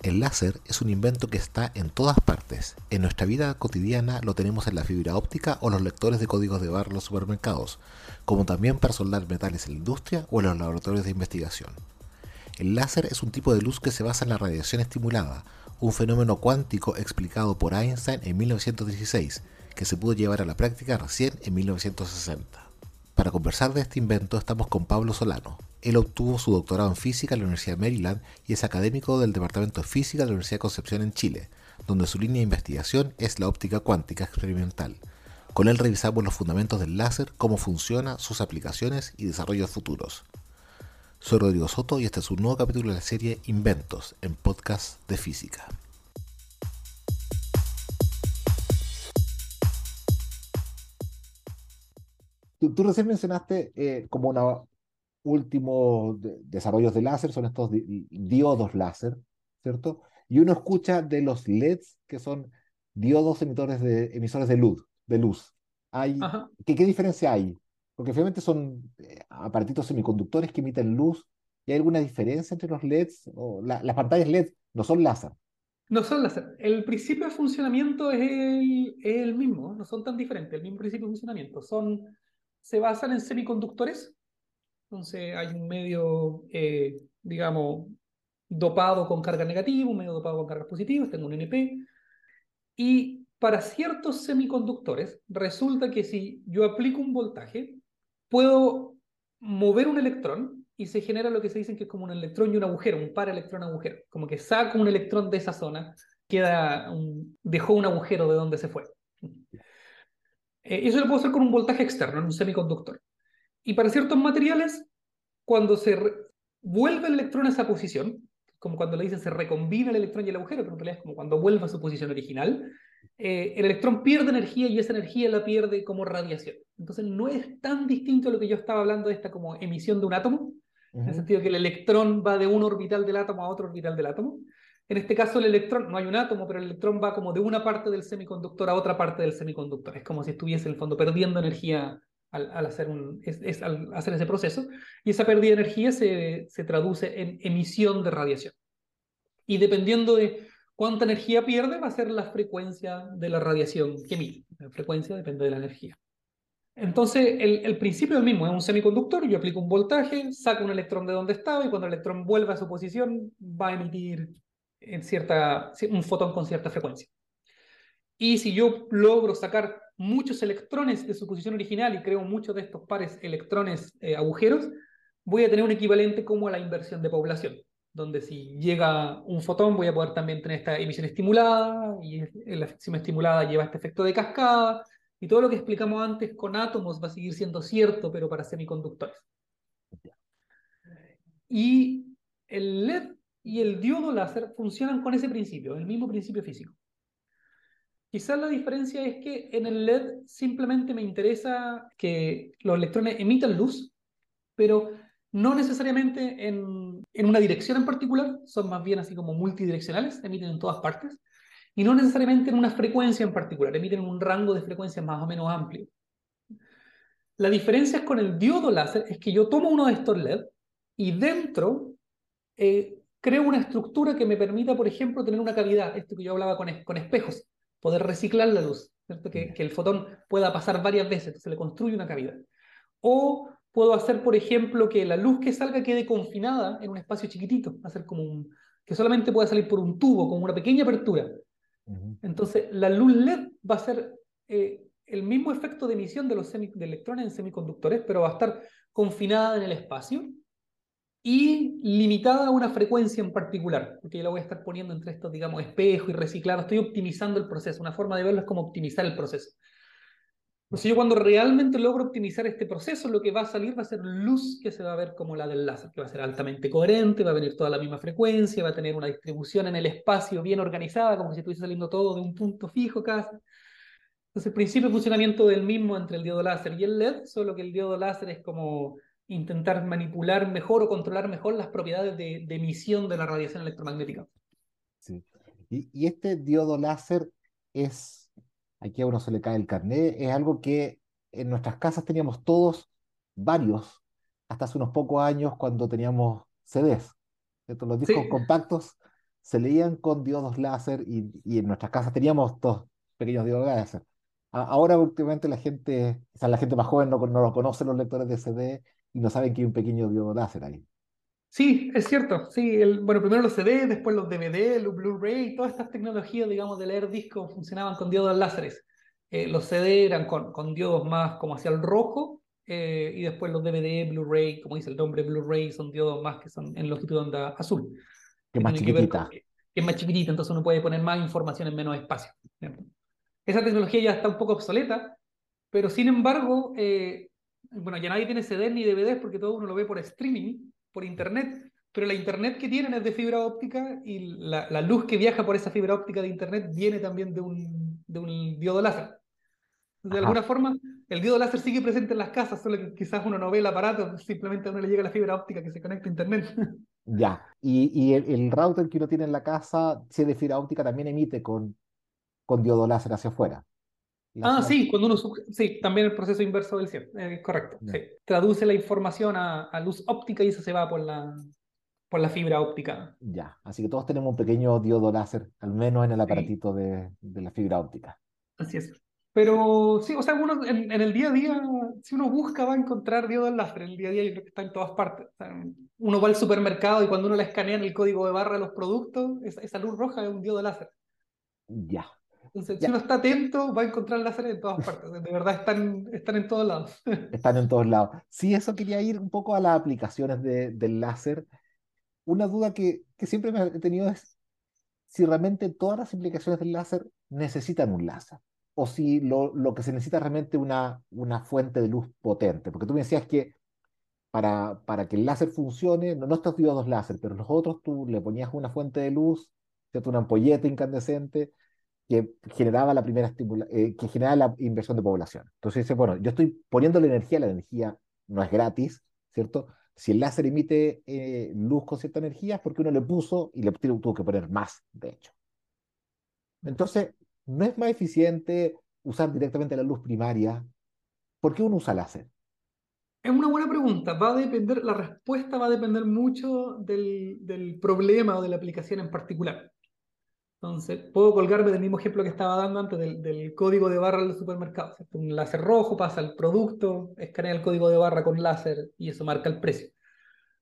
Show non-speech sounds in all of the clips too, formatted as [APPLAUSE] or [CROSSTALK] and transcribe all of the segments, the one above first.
El láser es un invento que está en todas partes. En nuestra vida cotidiana lo tenemos en la fibra óptica o los lectores de códigos de barra en los supermercados, como también para soldar metales en la industria o en los laboratorios de investigación. El láser es un tipo de luz que se basa en la radiación estimulada, un fenómeno cuántico explicado por Einstein en 1916, que se pudo llevar a la práctica recién en 1960. Para conversar de este invento estamos con Pablo Solano. Él obtuvo su doctorado en física en la Universidad de Maryland y es académico del Departamento de Física de la Universidad de Concepción en Chile, donde su línea de investigación es la óptica cuántica experimental. Con él revisamos los fundamentos del láser, cómo funciona, sus aplicaciones y desarrollos futuros. Soy Rodrigo Soto y este es un nuevo capítulo de la serie Inventos en podcast de física. Tú, recién mencionaste eh, como una último desarrollos de láser, son estos diodos láser, ¿cierto? Y uno escucha de los LEDs, que son diodos emitores de, emisores de luz. De luz. Hay, ¿qué, ¿Qué diferencia hay? Porque finalmente son eh, aparatitos semiconductores que emiten luz. ¿Y hay alguna diferencia entre los LEDs? O las pantallas LED no son láser. No son láser. El principio de funcionamiento es el, es el mismo, no son tan diferentes, el mismo principio de funcionamiento. Son se basan en semiconductores. Entonces hay un medio, eh, digamos, dopado con carga negativa, un medio dopado con cargas positivas, tengo un NP. Y para ciertos semiconductores, resulta que si yo aplico un voltaje, puedo mover un electrón y se genera lo que se dice que es como un electrón y un agujero, un par electrón agujero. Como que saco un electrón de esa zona, queda dejó un agujero de donde se fue. Eh, eso lo puedo hacer con un voltaje externo, en un semiconductor. Y para ciertos materiales, cuando se vuelve el electrón a esa posición, como cuando le dicen se recombina el electrón y el agujero, pero en realidad es como cuando vuelve a su posición original, eh, el electrón pierde energía y esa energía la pierde como radiación. Entonces no es tan distinto a lo que yo estaba hablando de esta como emisión de un átomo, en el sentido que el electrón va de un orbital del átomo a otro orbital del átomo. En este caso el electrón, no hay un átomo, pero el electrón va como de una parte del semiconductor a otra parte del semiconductor. Es como si estuviese en el fondo perdiendo energía al, hacer, ese proceso. Y esa pérdida de energía se, se traduce en emisión de radiación. Y dependiendo de cuánta energía pierde, va a ser la frecuencia de la radiación que emite. La frecuencia depende de la energía. Entonces, el, el, principio es el mismo, es un semiconductor, yo aplico un voltaje, saco un electrón de donde estaba y cuando el electrón vuelva a su posición va a emitir en cierta, un fotón con cierta frecuencia. Y si yo logro sacar muchos electrones de su posición original y creo muchos de estos pares electrones eh, agujeros, voy a tener un equivalente como a la inversión de población, donde si llega un fotón voy a poder también tener esta emisión estimulada y la emisión estimulada lleva este efecto de cascada y todo lo que explicamos antes con átomos va a seguir siendo cierto, pero para semiconductores. Y el LED y el diodo láser funcionan con ese principio, el mismo principio físico. Quizás la diferencia es que en el LED simplemente me interesa que los electrones emitan luz, pero no necesariamente en, en, una dirección en particular, son más bien así como multidireccionales, emiten en todas partes, y no necesariamente en una frecuencia en particular, emiten en un rango de frecuencias más o menos amplio. La diferencia con el diodo láser es que yo tomo uno de estos LED y dentro eh, creo una estructura que me permita, por ejemplo, tener una cavidad, esto que yo hablaba con, con espejos, poder reciclar la luz, ¿cierto? Que, que, el fotón pueda pasar varias veces, se le construye una cavidad. O puedo hacer, por ejemplo, que la luz que salga quede confinada en un espacio chiquitito, hacer como un, que solamente pueda salir por un tubo, con una pequeña apertura. Entonces, la luz LED va a ser eh, el mismo efecto de emisión de los de electrones en semiconductores, pero va a estar confinada en el espacio y limitada a una frecuencia en particular, porque yo la voy a estar poniendo entre estos, digamos, espejo y reciclado, estoy optimizando el proceso, una forma de verlo es como optimizar el proceso. Entonces yo cuando realmente logro optimizar este proceso, lo que va a salir va a ser luz que se va a ver como la del láser, que va a ser altamente coherente, va a venir toda la misma frecuencia, va a tener una distribución en el espacio bien organizada, como si estuviese saliendo todo de un punto fijo casi. Entonces el principio de funcionamiento del mismo entre el diodo láser y el LED, solo que el diodo láser es como intentar manipular mejor o controlar mejor las propiedades de, emisión de la radiación electromagnética. Sí. Y, este diodo láser es, aquí a uno se le cae el carnet, es algo que en nuestras casas teníamos todos, varios, hasta hace unos pocos años cuando teníamos CDs. Los discos compactos se leían con diodos láser y, y en nuestras casas teníamos dos pequeños diodos láser. ahora últimamente la gente, o sea, la gente más joven no, no conoce los lectores de CD y no saben que hay un pequeño diodo láser ahí. Sí, es cierto. Sí, el, bueno, primero los CD, después los DVD, los Blu-ray, todas estas tecnologías, digamos, de leer discos funcionaban con diodos láseres. Eh, los CD eran con, con, diodos más como hacia el rojo, eh, y después los DVD, Blu-ray, como dice el nombre Blu-ray, son diodos más que son en longitud de onda azul. Que, más chiquitita. Que, es más chiquitita, entonces uno puede poner más información en menos espacio. Esa tecnología ya está un poco obsoleta, pero sin embargo, eh, bueno, ya nadie tiene CD ni DVDs porque todo uno lo ve por streaming, por internet, pero la internet que tienen es de fibra óptica y la, la luz que viaja por esa fibra óptica de internet viene también de un, de un diodo láser. De alguna forma, el diodo láser sigue presente en las casas, solo que quizás uno no ve el aparato, simplemente a uno le llega la fibra óptica que se conecta a internet. [LAUGHS] Ya, y, y el, el, router que uno tiene en la casa, si es de fibra óptica, también emite con, con diodo láser hacia afuera. Ah, sí, cuando uno sí, también el proceso inverso del cielo, eh, correcto. Sí. Traduce la información a, a, luz óptica y eso se va por la, por la fibra óptica. Ya, así que todos tenemos un pequeño diodo láser, al menos en el aparatito sí. de, de, la fibra óptica. Así es. Pero sí, o sea, uno en, en, el día a día, si uno busca, va a encontrar diodos láser. En el día a día yo creo que está en todas partes. O sea, uno va al supermercado y cuando uno le escanea en el código de barra de los productos, esa, esa luz roja es un diodo láser. Ya. Entonces, ya. si uno está atento, va a encontrar láser en todas partes. De verdad, están, están en todos lados. [LAUGHS] Están en todos lados. Sí, eso quería ir un poco a las aplicaciones de, del láser. Una duda que, que siempre me he tenido es si realmente todas las aplicaciones del láser necesitan un láser o si lo, lo que se necesita es realmente una, una fuente de luz potente. Porque tú me decías que para, para que el láser funcione, no, no estos diodos láser, pero los otros tú le ponías una fuente de luz, ¿cierto? una ampolleta incandescente que generaba la primera eh, que generaba la inversión de población. Entonces dice, bueno, yo estoy poniendo la energía, la energía no es gratis, ¿cierto? Si el láser emite eh, luz con cierta energía es porque uno le puso y le tuvo que poner más, de hecho. Entonces, ¿no es más eficiente usar directamente la luz primaria? ¿Por qué uno usa láser? Es una buena pregunta. Va a depender, la respuesta va a depender mucho del, del problema o de la aplicación en particular. Entonces, puedo colgarme del mismo ejemplo que estaba dando antes del, código de barra del supermercado. Un láser rojo pasa al producto, escanea el código de barra con láser y eso marca el precio.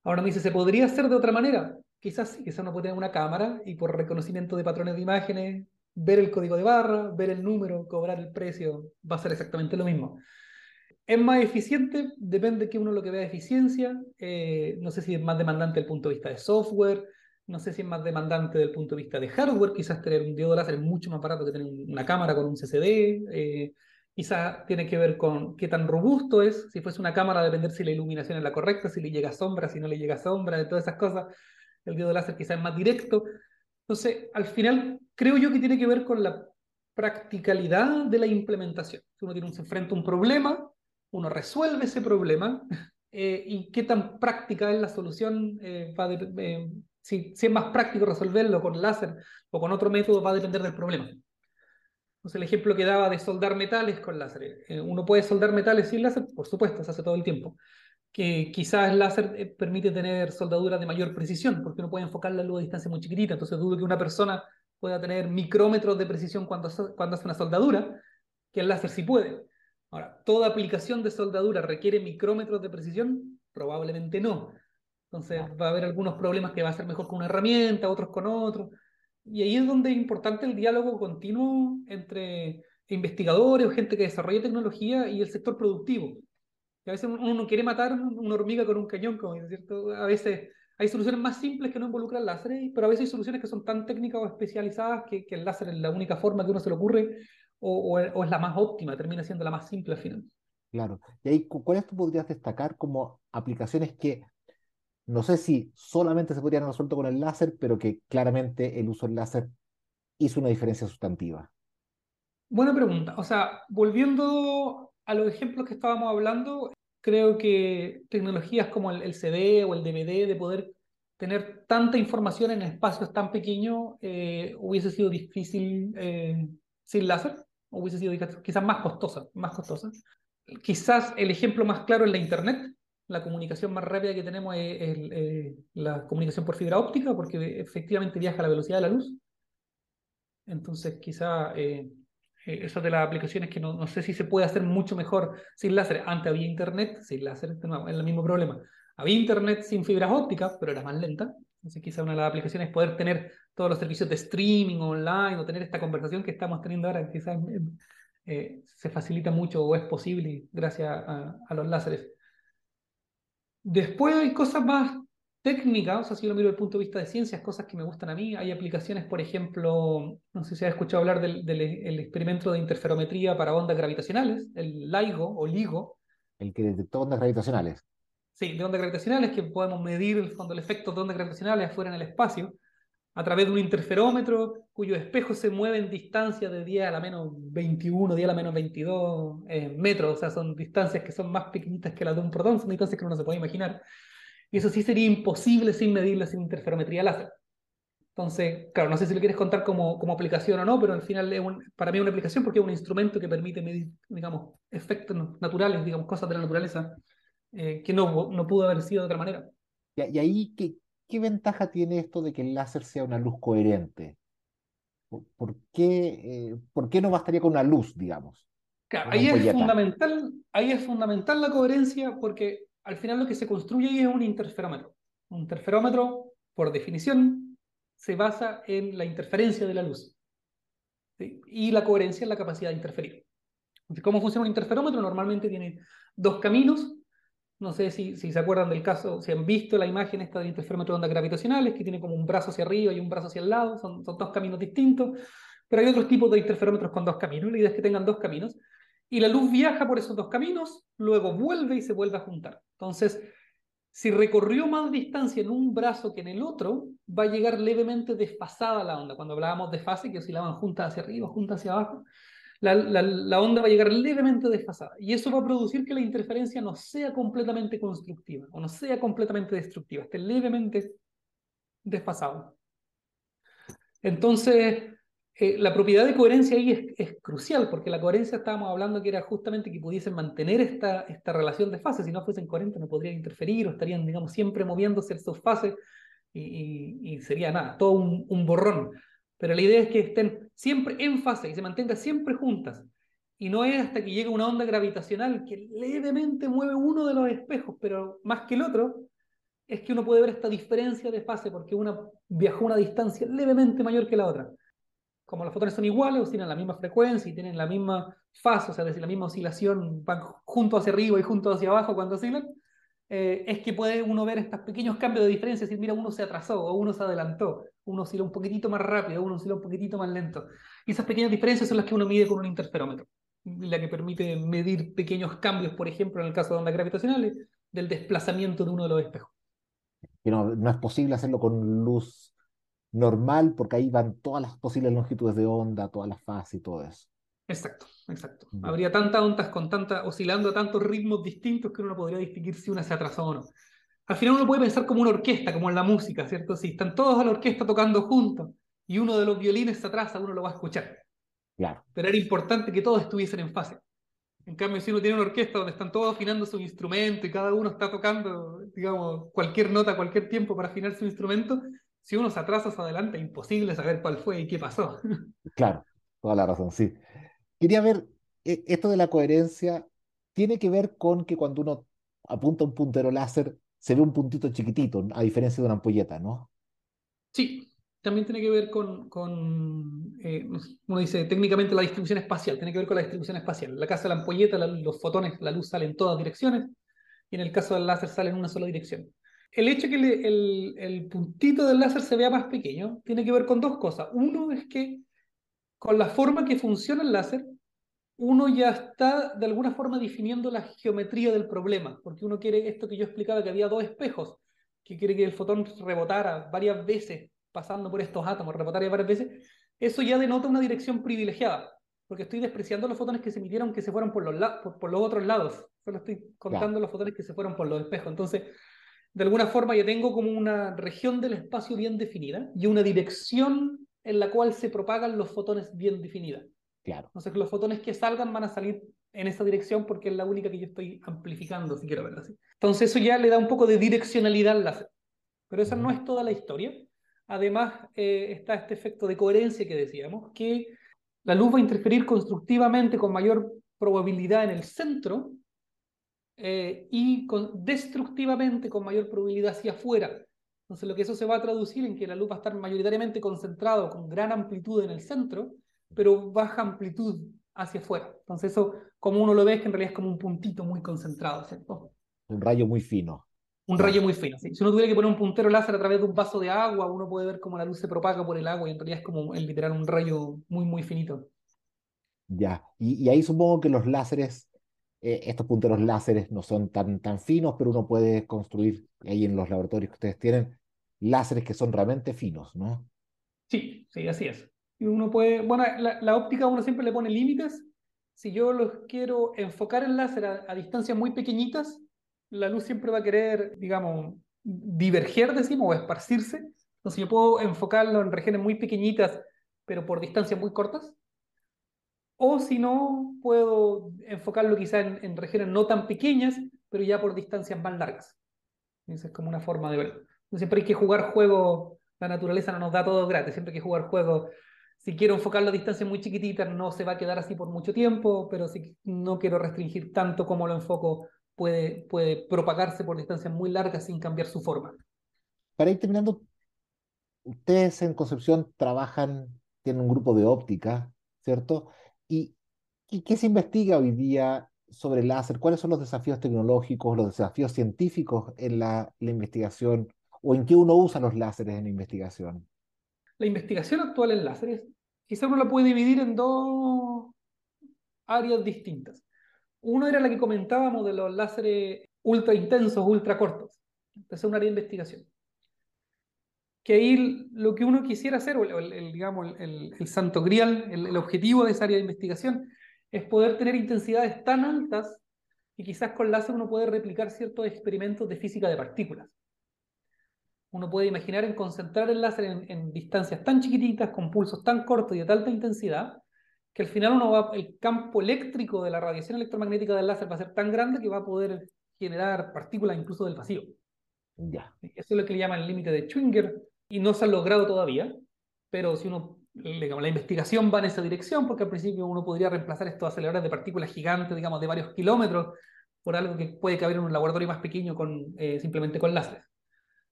Ahora me dice, ¿se podría hacer de otra manera? Quizás sí, quizás uno puede tener una cámara y por reconocimiento de patrones de imágenes, ver el código de barra, ver el número, cobrar el precio, va a ser exactamente lo mismo. ¿Es más eficiente? Depende de que uno lo que vea eficiencia. Eh, no sé si es más demandante desde el punto de vista de software no sé si es más demandante desde el punto de vista de hardware, quizás tener un diodo láser es mucho más barato que tener una cámara con un CCD, eh, quizás tiene que ver con qué tan robusto es, si fuese una cámara depender si la iluminación es la correcta, si le llega sombra, si no le llega sombra, de todas esas cosas, el diodo láser quizás es más directo. Entonces, al final, creo yo que tiene que ver con la practicalidad de la implementación. Uno tiene se enfrenta a un problema, uno resuelve ese problema, [LAUGHS] eh, y qué tan práctica es la solución eh, va de, eh, si, si, es más práctico resolverlo con láser o con otro método, va a depender del problema. Entonces, el ejemplo que daba de soldar metales con láser. Eh, ¿Uno puede soldar metales sin láser? Por supuesto, se hace todo el tiempo. Que quizás el láser eh, permite tener soldaduras de mayor precisión, porque uno puede enfocar la luz a distancia muy chiquitita. Entonces, dudo que una persona pueda tener micrómetros de precisión cuando, cuando hace una soldadura, que el láser sí puede. Ahora, ¿toda aplicación de soldadura requiere micrómetros de precisión? Probablemente no. Entonces va a haber algunos problemas que va a ser mejor con una herramienta, otros con otro. Y ahí es donde es importante el diálogo continuo entre investigadores o gente que desarrolla tecnología y el sector productivo. Y a veces uno no quiere matar una hormiga con un cañón, como es cierto. A veces hay soluciones más simples que no involucran láseres, pero a veces hay soluciones que son tan técnicas o especializadas que, que el láser es la única forma que uno se le ocurre o, o, o, es la más óptima, termina siendo la más simple al final. Claro. Y ahí, ¿cuáles tú podrías destacar como aplicaciones que no sé si solamente se podrían resuelto con el láser, pero que claramente el uso del láser hizo una diferencia sustantiva. Buena pregunta. O sea, volviendo a los ejemplos que estábamos hablando, creo que tecnologías como el, el CD o el DVD, de poder tener tanta información en espacios tan pequeños, eh, hubiese sido difícil eh, sin láser, hubiese sido quizás más costosa, más costosa. Quizás el ejemplo más claro es la Internet, la comunicación más rápida que tenemos es, la comunicación por fibra óptica, porque efectivamente viaja a la velocidad de la luz. Entonces, quizá eh, eh, eso de las aplicaciones que no, no, sé si se puede hacer mucho mejor sin láser. Antes había internet sin láser, es el mismo problema. Había internet sin fibras ópticas, pero era más lenta. Entonces, quizá una de las aplicaciones es poder tener todos los servicios de streaming online o tener esta conversación que estamos teniendo ahora, quizás eh, se facilita mucho o es posible gracias a, a los láseres. Después hay cosas más técnicas, o sea, si lo miro desde el punto de vista de ciencias, cosas que me gustan a mí. Hay aplicaciones, por ejemplo, no sé si has escuchado hablar del, del experimento de interferometría para ondas gravitacionales, el LIGO o LIGO. El que detectó ondas gravitacionales. Sí, de ondas gravitacionales, que podemos medir el fondo, el efecto de ondas gravitacionales afuera en el espacio a través de un interferómetro cuyo espejo se mueve en distancia de 10 a la menos 21, 10 a la menos 22 eh, metros, o sea, son distancias que son más pequeñitas que las de un protón, son distancias que uno no se puede imaginar. Y eso sí sería imposible sin medirlas sin interferometría láser. Entonces, claro, no sé si lo quieres contar como, como aplicación o no, pero al final es para mí es una aplicación porque es un instrumento que permite medir, digamos, efectos naturales, digamos, cosas de la naturaleza eh, que no, no pudo haber sido de otra manera. Y, ahí, ¿qué, ¿qué ventaja tiene esto de que el láser sea una luz coherente? ¿Por, qué, eh, ¿Por qué no bastaría con una luz, digamos? Claro, ahí es, fundamental, ahí es fundamental la coherencia porque al final lo que se construye ahí es un interferómetro. Un interferómetro, por definición, se basa en la interferencia de la luz. Y la coherencia en la capacidad de interferir. ¿Cómo funciona un interferómetro? Normalmente tiene dos caminos no sé si, si se acuerdan del caso, si han visto la imagen esta del interferómetro de ondas gravitacionales, que tiene como un brazo hacia arriba y un brazo hacia el lado, son, son dos caminos distintos, pero hay otros tipos de interferómetros con dos caminos, la idea es que tengan dos caminos, y la luz viaja por esos dos caminos, luego vuelve y se vuelve a juntar. Entonces, si recorrió más distancia en un brazo que en el otro, va a llegar levemente desfasada la onda. Cuando hablábamos de fase, que oscilaban juntas hacia arriba, juntas hacia abajo, la, onda va a llegar levemente desfasada. Y eso va a producir que la interferencia no sea completamente constructiva o no sea completamente destructiva, esté levemente desfasada. Entonces, eh, la propiedad de coherencia ahí es, crucial, porque la coherencia estábamos hablando que era justamente que pudiesen mantener esta, esta relación de fases. Si no fuesen coherentes, no podrían interferir o estarían, digamos, siempre moviéndose sus fases y, sería nada, todo un, un borrón. Pero la idea es que estén siempre en fase y se mantengan siempre juntas. Y no es hasta que llega una onda gravitacional que levemente mueve uno de los espejos, pero más que el otro, es que uno puede ver esta diferencia de fase porque una viajó una distancia levemente mayor que la otra. Como los fotones son iguales, o tienen la misma frecuencia y tienen la misma fase, o sea, decir, la misma oscilación, van junto hacia arriba y junto hacia abajo cuando oscilan, eh, es que puede uno ver estos pequeños cambios de diferencia, es decir, mira, uno se atrasó o uno se adelantó, uno oscila un poquitito más rápido, uno oscila un poquitito más lento. Y esas pequeñas diferencias son las que uno mide con un interferómetro, la que permite medir pequeños cambios, por ejemplo, en el caso de ondas gravitacionales, del desplazamiento de uno de los espejos. no, no es posible hacerlo con luz normal porque ahí van todas las posibles longitudes de onda, todas las fases y todo eso. Exacto, exacto. Habría tantas ondas con tanta, oscilando a tantos ritmos distintos que uno no podría distinguir si una se atrasó o no. Al final uno puede pensar como una orquesta, como en la música, ¿cierto? Si están todos a la orquesta tocando juntos y uno de los violines se atrasa, uno lo va a escuchar. Claro. Pero era importante que todos estuviesen en fase. En cambio, si uno tiene una orquesta donde están todos afinando su instrumento y cada uno está tocando, digamos, cualquier nota cualquier tiempo para afinar su instrumento, si uno se atrasa hacia adelante, es imposible saber cuál fue y qué pasó. Claro, toda la razón, sí quería ver, e, esto de la coherencia tiene que ver con que cuando uno apunta un puntero láser, se ve un puntito chiquitito, a diferencia de una ampolleta, ¿no? Sí, también tiene que ver con, con eh, uno dice técnicamente la distribución espacial, tiene que ver con la distribución espacial. En la caso de la ampolleta, los fotones, la luz sale en todas direcciones, y en el caso del láser sale en una sola dirección. El hecho de que el, el puntito del láser se vea más pequeño tiene que ver con dos cosas. Uno es que con la forma que funciona el láser, uno ya está de alguna forma definiendo la geometría del problema, porque uno quiere esto que yo explicaba, que había dos espejos, que quiere que el fotón rebotara varias veces, pasando por estos átomos, rebotara varias veces, eso ya denota una dirección privilegiada, porque estoy despreciando los fotones que se emitieron que se fueron por los, por, los otros lados, solo estoy contando los fotones que se fueron por los espejos. Entonces, de alguna forma ya tengo como una región del espacio bien definida y una dirección en la cual se propagan los fotones bien definidas. Claro. Entonces, los fotones que salgan van a salir en esa dirección porque es la única que yo estoy amplificando, si quiero verlo así. Entonces eso ya le da un poco de direccionalidad al láser. Pero esa no es toda la historia. Además eh, está este efecto de coherencia que decíamos, que la luz va a interferir constructivamente con mayor probabilidad en el centro eh, y con, destructivamente con mayor probabilidad hacia afuera. Entonces, lo que eso se va a traducir en que la luz va a estar mayoritariamente concentrado con gran amplitud en el centro, pero baja amplitud hacia afuera. Entonces, eso, como uno lo ve, es que en realidad es como un puntito muy concentrado, ¿cierto? Un rayo muy fino. Un rayo muy fino, sí. Si uno tuviera que poner un puntero láser a través de un vaso de agua, uno puede ver cómo la luz se propaga por el agua y en realidad es como, en literal, un rayo muy, muy finito. Ya, y, ahí supongo que los láseres, eh, estos punteros láseres no son tan, tan finos, pero uno puede construir ahí en los laboratorios que ustedes tienen láseres que son realmente finos, ¿no? Sí, sí, así es. Y uno puede, bueno, la, óptica uno siempre le pone límites. Si yo los quiero enfocar el láser a, distancias muy pequeñitas, la luz siempre va a querer, digamos, diverger, decimos, o esparcirse. Entonces yo puedo enfocarlo en regiones muy pequeñitas, pero por distancias muy cortas. O si no, puedo enfocarlo quizá en, regiones no tan pequeñas, pero ya por distancias más largas. Esa es como una forma de verlo. siempre hay que jugar juegos, la naturaleza no nos da todo gratis, siempre hay que jugar juegos. Si quiero enfocarlo a distancias muy chiquititas, no se va a quedar así por mucho tiempo, pero si no quiero restringir tanto como lo enfoco, puede, puede propagarse por distancias muy largas sin cambiar su forma. Para ir terminando, ustedes en Concepción trabajan, tienen un grupo de óptica, ¿cierto? ¿Y, qué se investiga hoy día sobre el láser? ¿Cuáles son los desafíos tecnológicos, los desafíos científicos en la, investigación o en qué uno usa los láseres en la investigación? La investigación actual en láseres, quizá uno la puede dividir en dos áreas distintas. Uno era la que comentábamos de los láseres ultra intensos, ultra cortos. Esa es un área de investigación que ahí lo que uno quisiera hacer, o el, digamos, el, santo grial, el, objetivo de esa área de investigación, es poder tener intensidades tan altas que quizás con láser uno puede replicar ciertos experimentos de física de partículas. Uno puede imaginar en concentrar el láser en, distancias tan chiquititas, con pulsos tan cortos y de tal alta intensidad, que al final uno va, el campo eléctrico de la radiación electromagnética del láser va a ser tan grande que va a poder generar partículas incluso del vacío. Ya. Eso es lo que le llaman el límite de Schwinger, y no se ha logrado todavía, pero si uno, digamos, la investigación va en esa dirección, porque al principio uno podría reemplazar estos aceleradores de partículas gigantes, digamos, de varios kilómetros, por algo que puede caber en un laboratorio más pequeño con, eh, simplemente con láseres.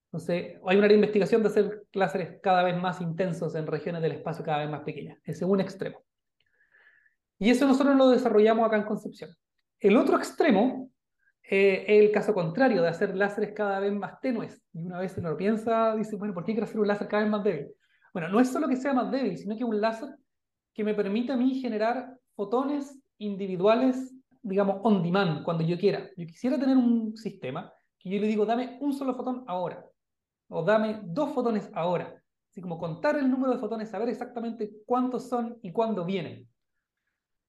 Entonces, hay una investigación de hacer láseres cada vez más intensos en regiones del espacio cada vez más pequeñas. Ese es un extremo. Y eso nosotros lo desarrollamos acá en Concepción. El otro extremo eh, el caso contrario de hacer láseres cada vez más tenues. Y una vez uno lo piensa, dice, bueno, ¿por qué quiero hacer un láser cada vez más débil? Bueno, no es solo que sea más débil, sino que un láser que me permita a mí generar fotones individuales, digamos, on demand, cuando yo quiera. Yo quisiera tener un sistema que yo le digo, dame un solo fotón ahora, o dame dos fotones ahora. Así como contar el número de fotones, saber exactamente cuántos son y cuándo vienen.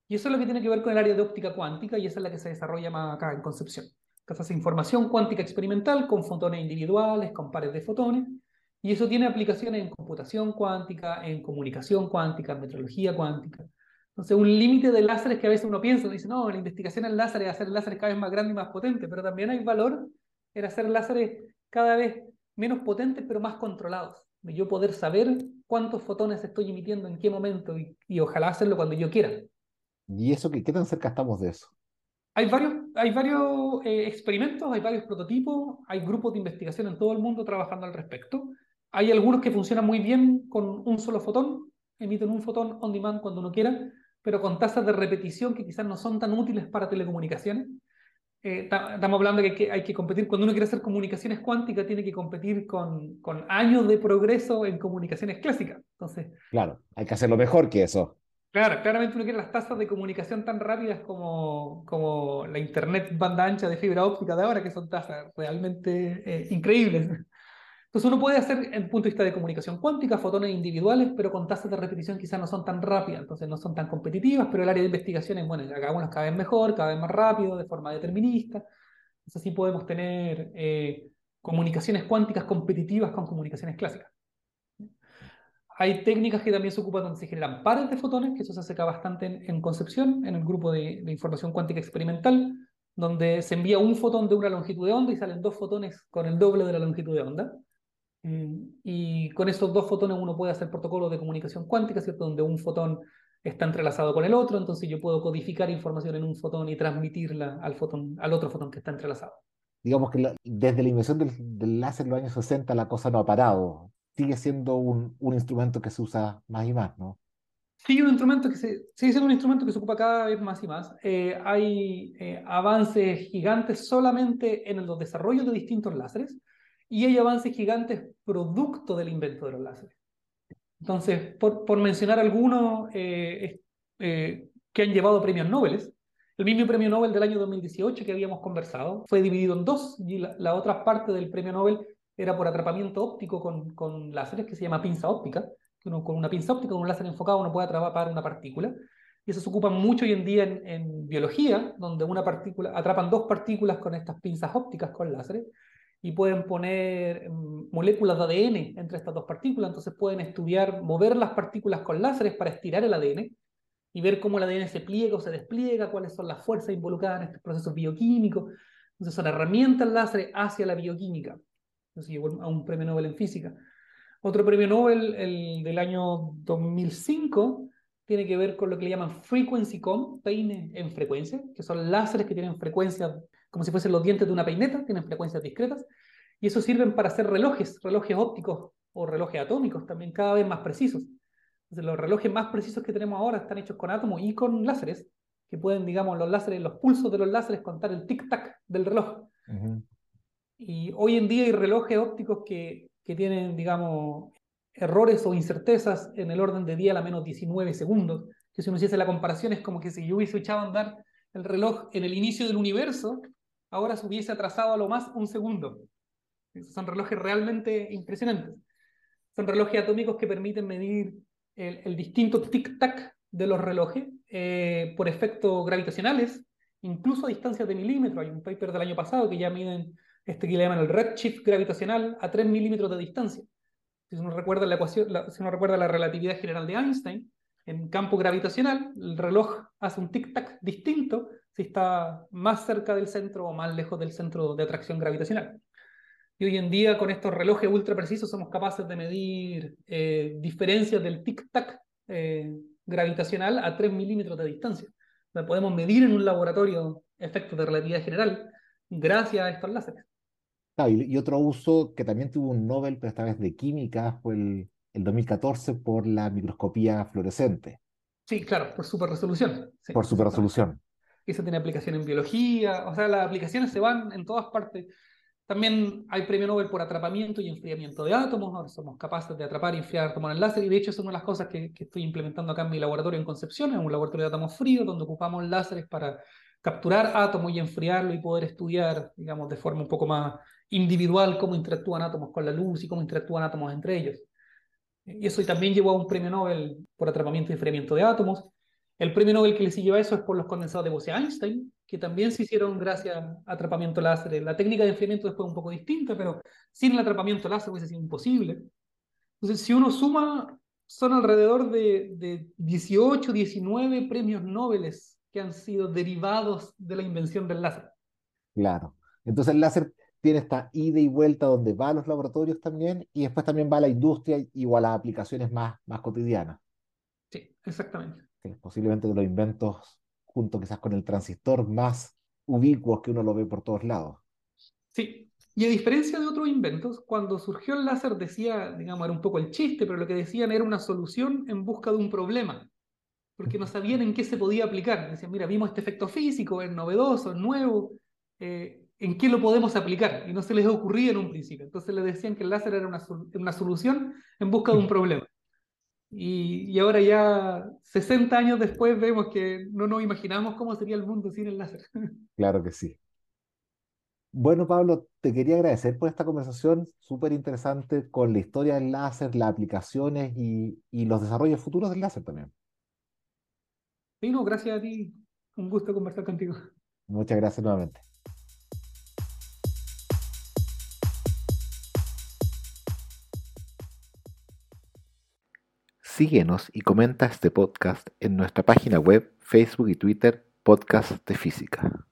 Y eso es lo que tiene que ver con el área de óptica cuántica y esa es la que se desarrolla más acá en Concepción. Entonces, información cuántica experimental con fotones individuales, con pares de fotones, y eso tiene aplicaciones en computación cuántica, en comunicación cuántica, en metrología cuántica. Entonces, un límite de láseres que a veces uno piensa, dice, no, la investigación en láseres es hacer láseres cada vez más grandes y más potentes, pero también hay valor en hacer láseres cada vez menos potentes, pero más controlados. Yo poder saber cuántos fotones estoy emitiendo en qué momento y, y ojalá hacerlo cuando yo quiera. ¿Y eso qué, qué tan cerca estamos de eso? Hay varios, hay varios eh, experimentos, hay varios prototipos, hay grupos de investigación en todo el mundo trabajando al respecto. Hay algunos que funcionan muy bien con un solo fotón, emiten un fotón on demand cuando uno quiera, pero con tasas de repetición que quizás no son tan útiles para telecomunicaciones. Eh, estamos hablando de que hay que competir, cuando uno quiere hacer comunicaciones cuánticas, tiene que competir con, con años de progreso en comunicaciones clásicas. Entonces, claro, hay que hacerlo mejor que eso. Claro, claramente uno quiere las tasas de comunicación tan rápidas como, como la internet banda ancha de fibra óptica de ahora, que son tasas realmente eh, increíbles. Entonces uno puede hacer, en punto de vista de comunicación cuántica, fotones individuales, pero con tasas de repetición quizás no son tan rápidas, entonces no son tan competitivas, pero el área de investigación es, bueno, hagámoslas cada vez mejor, cada vez más rápido, de forma determinista. Entonces así podemos tener eh, comunicaciones cuánticas competitivas con comunicaciones clásicas. Hay técnicas que también se ocupan donde se generan pares de fotones, que eso se acerca bastante en, Concepción, en el grupo de, información cuántica experimental, donde se envía un fotón de una longitud de onda y salen dos fotones con el doble de la longitud de onda. Mm, y con esos dos fotones uno puede hacer protocolos de comunicación cuántica, ¿cierto? Donde un fotón está entrelazado con el otro, entonces yo puedo codificar información en un fotón y transmitirla al, fotón, al otro fotón que está entrelazado. Digamos que desde la invención del, del, láser en los años 60 la cosa no ha parado sigue siendo un, un, instrumento que se usa más y más, ¿no? Sigue, un instrumento que se, sigue siendo un instrumento que se ocupa cada vez más y más. Eh, hay eh, avances gigantes solamente en los desarrollos de distintos láseres y hay avances gigantes producto del invento de los láseres. Entonces, por, por mencionar algunos eh, que han llevado premios Nobel, el mismo premio Nobel del año 2018 que habíamos conversado fue dividido en dos y la, la otra parte del premio Nobel era por atrapamiento óptico con, con láseres, que se llama pinza óptica, uno con una pinza óptica, con un láser enfocado, uno puede atrapar una partícula. Y eso se ocupa mucho hoy en día en, en, biología, donde una partícula, atrapan dos partículas con estas pinzas ópticas con láseres y pueden poner mm, moléculas de ADN entre estas dos partículas. Entonces pueden estudiar, mover las partículas con láseres para estirar el ADN y ver cómo el ADN se pliega o se despliega, cuáles son las fuerzas involucradas en estos procesos bioquímicos. Entonces son herramientas láseres hacia la bioquímica se llegó a un premio Nobel en física. Otro premio Nobel, el del año 2005, tiene que ver con lo que le llaman frequency com, peine en frecuencia, que son láseres que tienen frecuencias como si fuesen los dientes de una peineta, tienen frecuencias discretas, y eso sirven para hacer relojes, relojes ópticos o relojes atómicos también cada vez más precisos. Los relojes más precisos que tenemos ahora están hechos con átomos y con láseres, que pueden, digamos, los láseres, los pulsos de los láseres contar el tic-tac del reloj. Y hoy en día hay relojes ópticos que, que tienen, digamos, errores o incertezas en el orden de día a la menos 19 segundos. Que si uno hiciese la comparación es como que si yo hubiese echado a andar el reloj en el inicio del universo, ahora se hubiese atrasado a lo más un segundo. son relojes realmente impresionantes. Son relojes atómicos que permiten medir el, el distinto tic-tac de los relojes eh, por efectos gravitacionales, incluso a distancias de milímetros. Hay un paper del año pasado que ya miden este que le llaman el redshift gravitacional a 3 milímetros de distancia. Si uno recuerda la ecuación, si uno recuerda la relatividad general de Einstein, en campo gravitacional, el reloj hace un tic-tac distinto si está más cerca del centro o más lejos del centro de atracción gravitacional. Y hoy en día, con estos relojes ultra precisos, somos capaces de medir eh, diferencias del tic-tac eh, gravitacional a 3 milímetros de distancia. podemos medir en un laboratorio efectos de relatividad general gracias a estos láseres y, otro uso que también tuvo un Nobel, pero esta vez de química, fue el, el 2014 por la microscopía fluorescente. Sí, claro, por superresolución. Sí, por superresolución. Eso tiene aplicación en biología, o sea, las aplicaciones se van en todas partes. También hay premio Nobel por atrapamiento y enfriamiento de átomos. Ahora somos capaces de atrapar y enfriar átomos en el láser. Y de hecho, es una de las cosas que, que, estoy implementando acá en mi laboratorio en Concepción. Es un laboratorio de átomos fríos donde ocupamos láseres para capturar átomos y enfriarlo y poder estudiar, digamos, de forma un poco más individual cómo interactúan átomos con la luz y cómo interactúan átomos entre ellos. Y eso también llevó a un premio Nobel por atrapamiento y enfriamiento de átomos. El premio Nobel que le siguió a eso es por los condensados de Bose-Einstein, que también se hicieron gracias a atrapamiento láser. La técnica de enfriamiento después es un poco distinta, pero sin el atrapamiento láser hubiese sido imposible. Entonces, si uno suma, son alrededor de, de 18, 19 premios Nobel que han sido derivados de la invención del láser. Claro. Entonces el láser tiene esta ida y vuelta donde va a los laboratorios también y después también va a la industria y o a las aplicaciones más, más cotidianas. Sí, exactamente. posiblemente de los inventos, junto quizás con el transistor, más ubicuos que uno lo ve por todos lados. Sí, y a diferencia de otros inventos, cuando surgió el láser decía, digamos, era un poco el chiste, pero lo que decían era una solución en busca de un problema, porque no sabían en qué se podía aplicar. Decían, mira, vimos este efecto físico, es novedoso, es nuevo, eh, en qué lo podemos aplicar y no se les ocurría en un principio. Entonces les decían que el láser era una, una solución en busca de un [LAUGHS] problema. Y, y, ahora ya 60 años después vemos que no nos imaginamos cómo sería el mundo sin el láser. [LAUGHS] Claro que sí. Bueno, Pablo, te quería agradecer por esta conversación súper interesante con la historia del láser, las aplicaciones y, y, los desarrollos futuros del láser también. Sí, no, gracias a ti. Un gusto conversar contigo. Muchas gracias nuevamente. Síguenos y comenta este podcast en nuestra página web, Facebook y Twitter, Podcast de Física.